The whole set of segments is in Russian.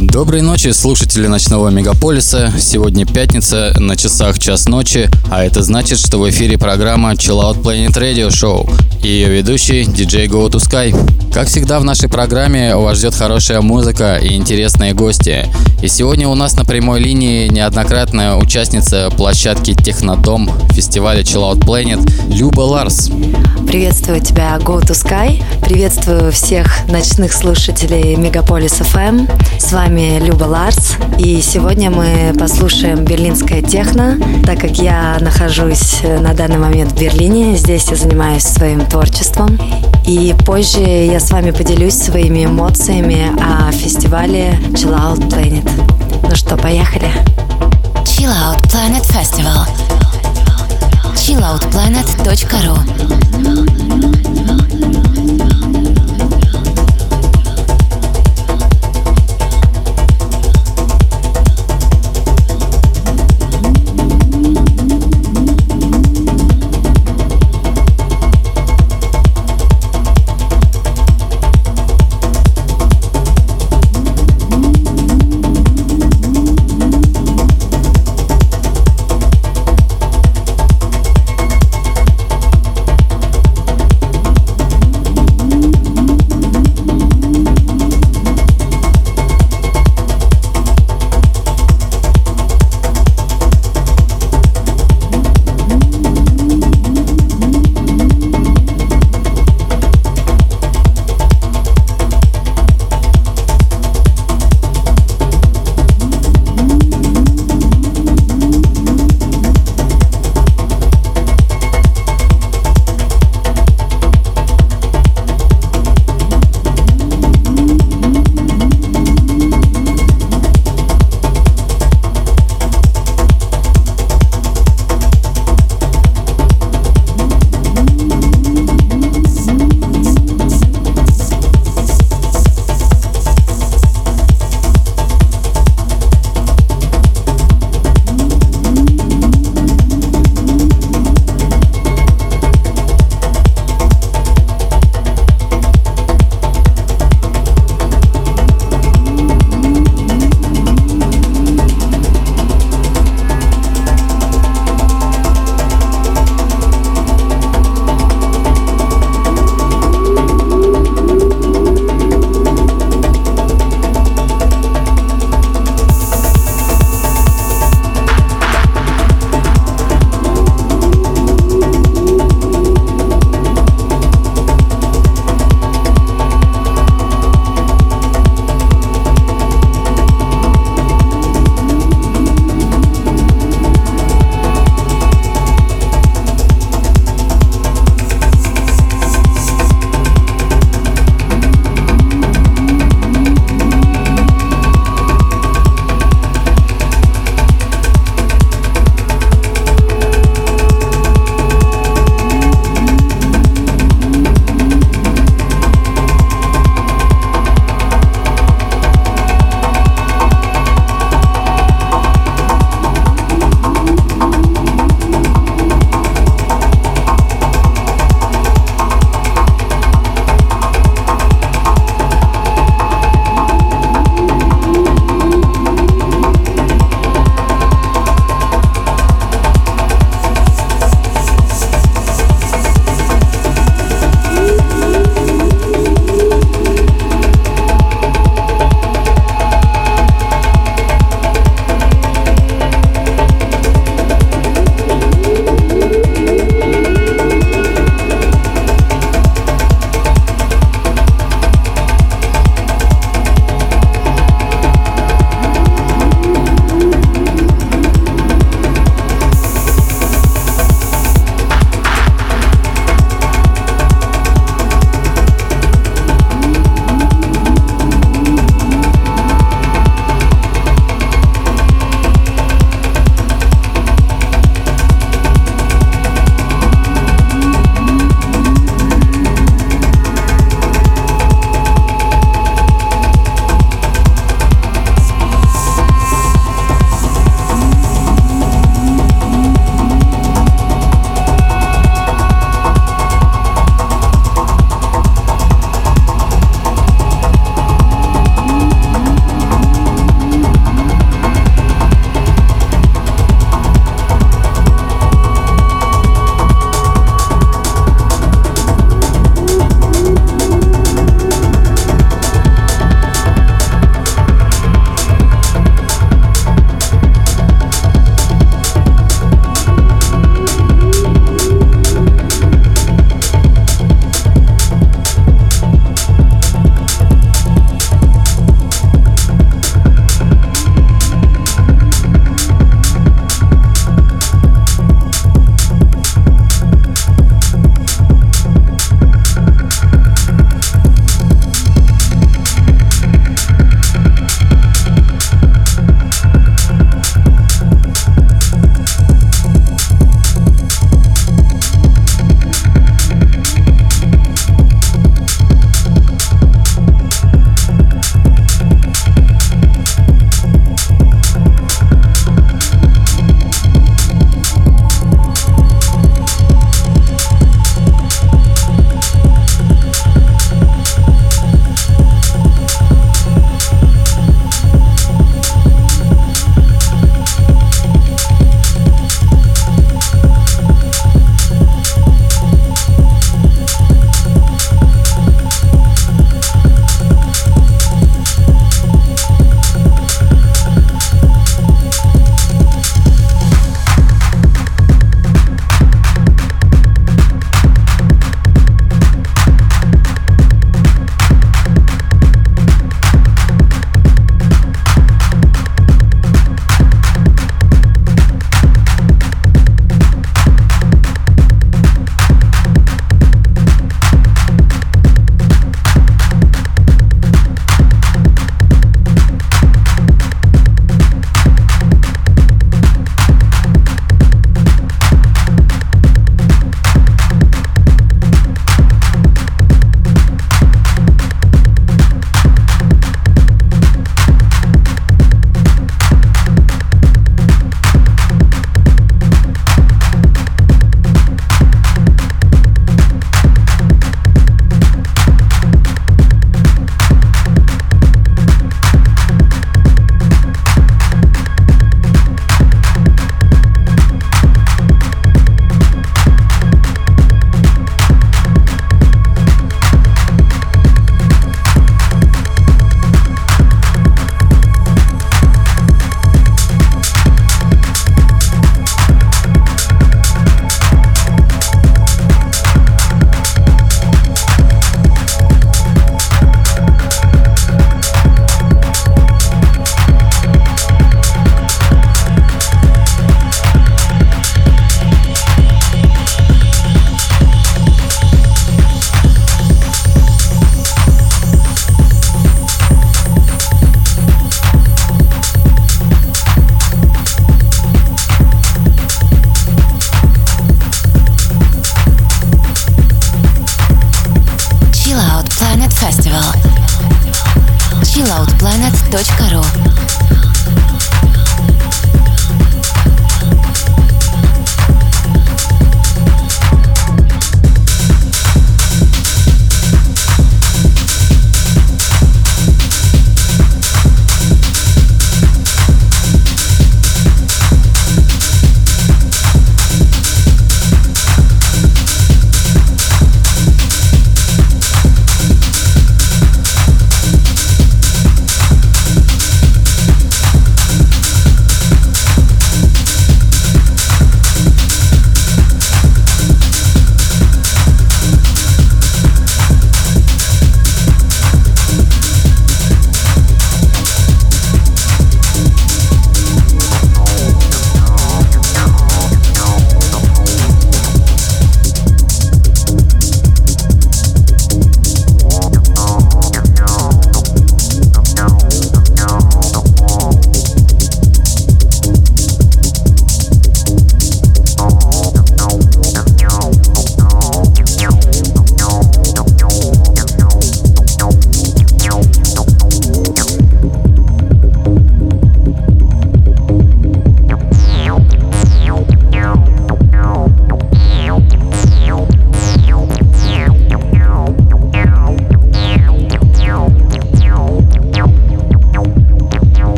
Доброй ночи, слушатели ночного мегаполиса. Сегодня пятница, на часах час ночи, а это значит, что в эфире программа Chill Out Planet Radio Show и ее ведущий DJ Go to Sky. Как всегда в нашей программе вас ждет хорошая музыка и интересные гости. И сегодня у нас на прямой линии неоднократная участница площадки Технодом фестиваля Chill Out Planet Люба Ларс. Приветствую тебя, Go to Sky. Приветствую всех ночных слушателей Мегаполис FM. С вами Люба Ларс. И сегодня мы послушаем берлинское техно, так как я нахожусь на данный момент в Берлине. Здесь я занимаюсь своим творчеством. И позже я с вами поделюсь своими эмоциями о фестивале Chill Out Planet. Ну что, поехали? Chill Out Planet Festival. chilloutplanet.ru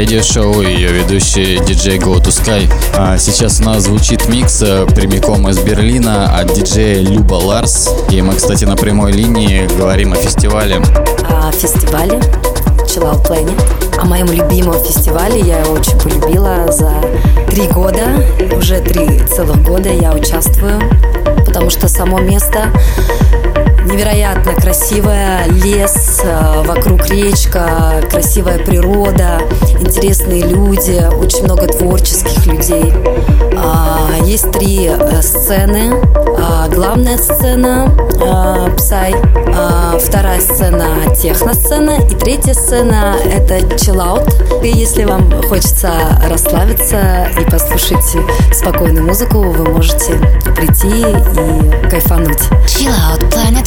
Radio Show и ее ведущий диджей Go to Sky. А сейчас у нас звучит микс э, прямиком из Берлина от диджея Люба Ларс. И мы, кстати, на прямой линии говорим о фестивале. О фестивале Chill Planet. О моем любимом фестивале. Я его очень полюбила за три года. Уже три целых года я участвую. Потому что само место невероятно красивое, лес, э, вокруг речка, красивая природа, интересные люди, очень много творческих людей. А, есть три э, сцены. А, главная сцена э, Псай, а, вторая сцена техно-сцена и третья сцена это chill. И если вам хочется расслабиться и послушать спокойную музыку, вы можете прийти и кайфануть. Chill Out Planet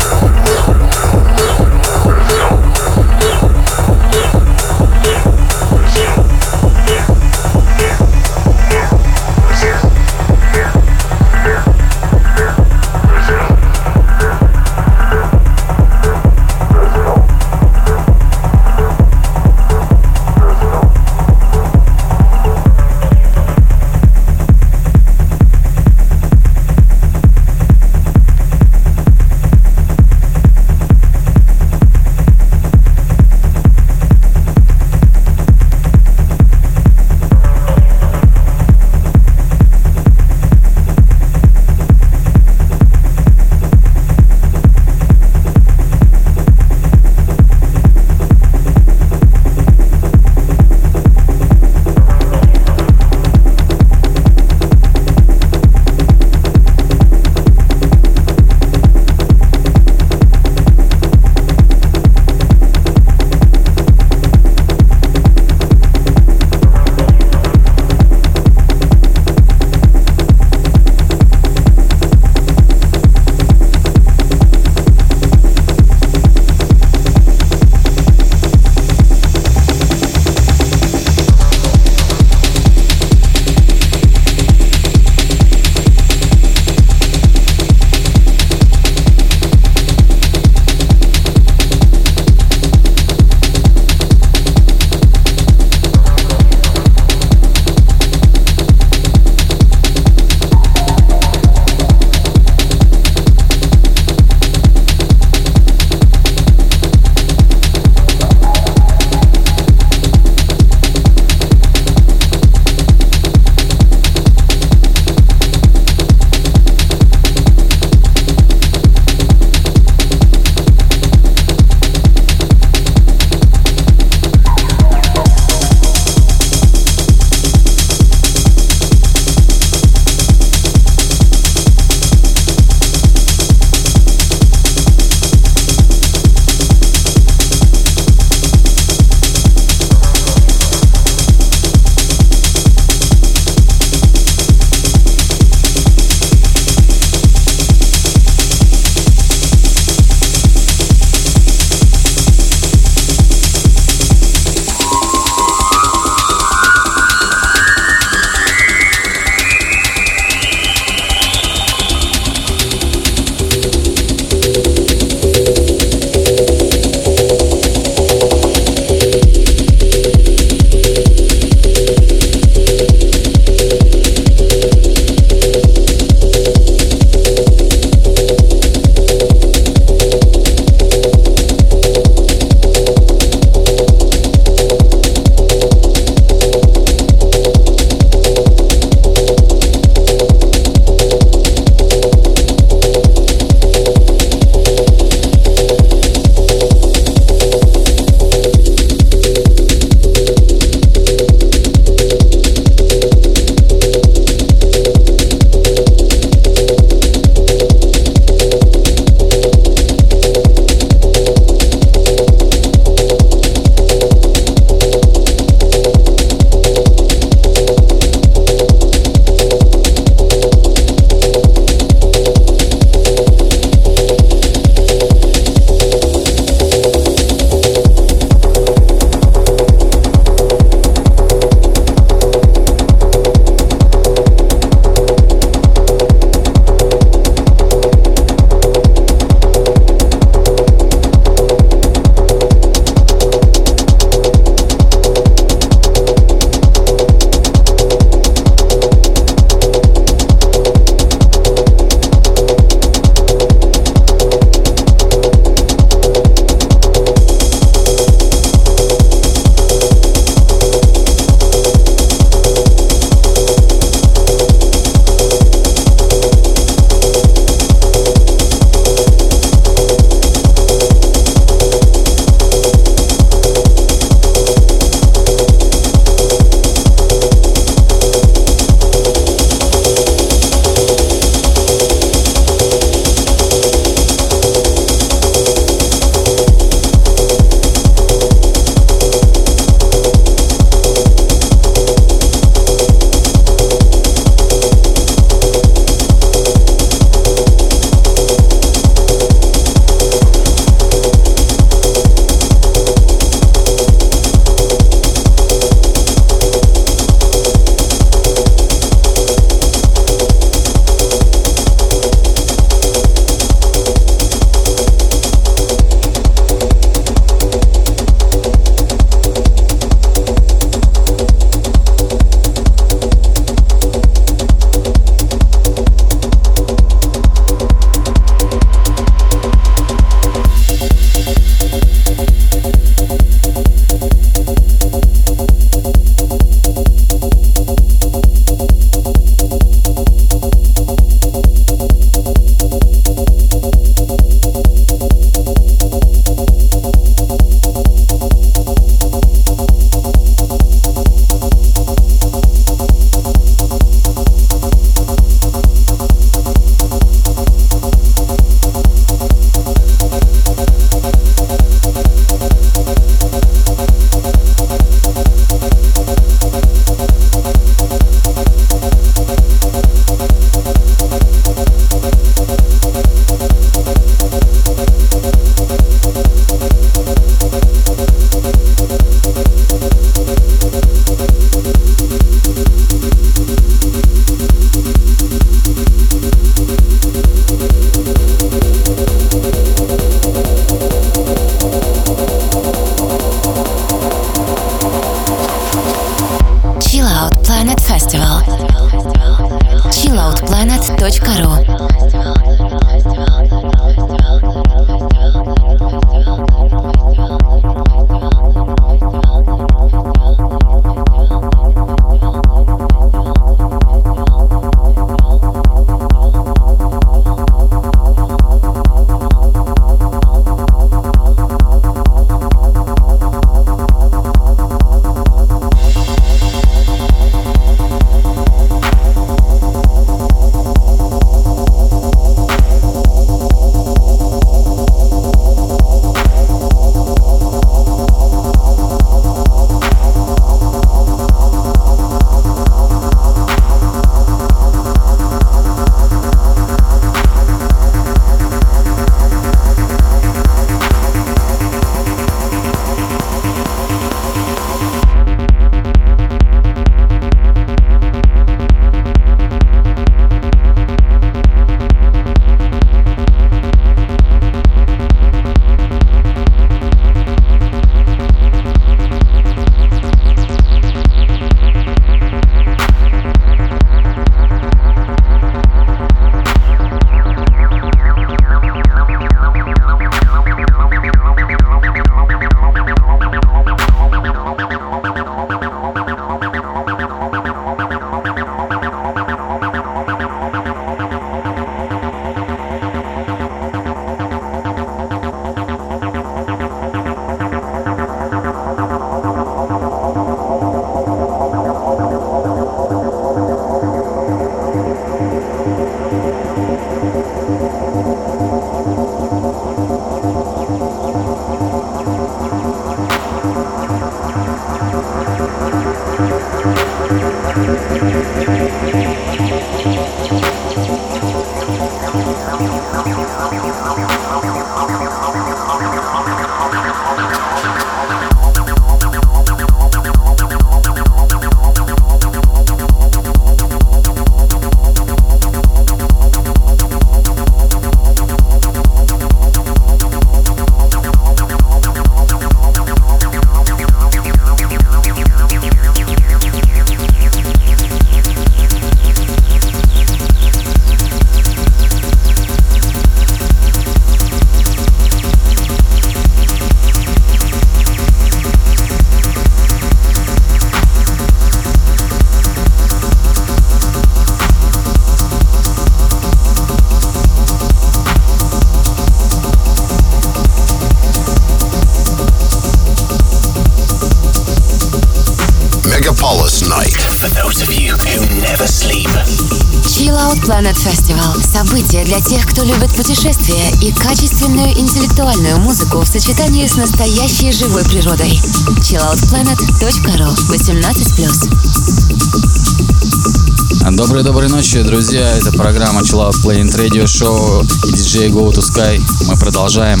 музыку в сочетании с настоящей живой природой. chilloutplanet.ru 18+. Доброй-доброй ночи, друзья. Это программа Chill Out Planet Radio Show и DJ Go to Sky. Мы продолжаем.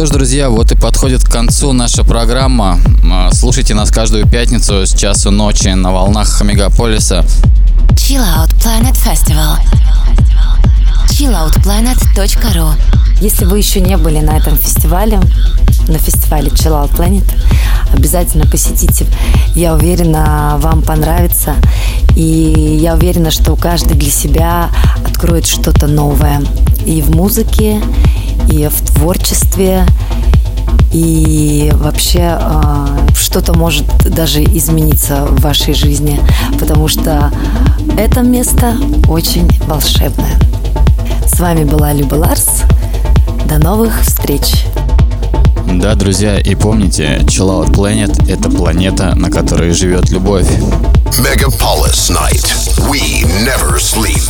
Что ж, друзья, вот и подходит к концу наша программа. Слушайте нас каждую пятницу с часу ночи на волнах Мегаполиса. Chill Out Planet Festival. chilloutplanet.ru Если вы еще не были на этом фестивале, на фестивале Chill Out Planet, обязательно посетите. Я уверена, вам понравится. И я уверена, что каждый для себя откроет что-то новое. И в музыке, и в творчестве, и вообще э, что-то может даже измениться в вашей жизни, потому что это место очень волшебное. С вами была Люба Ларс. До новых встреч! Да, друзья, и помните, Chill Out Planet — это планета, на которой живет любовь. Megapolis Night. We never sleep.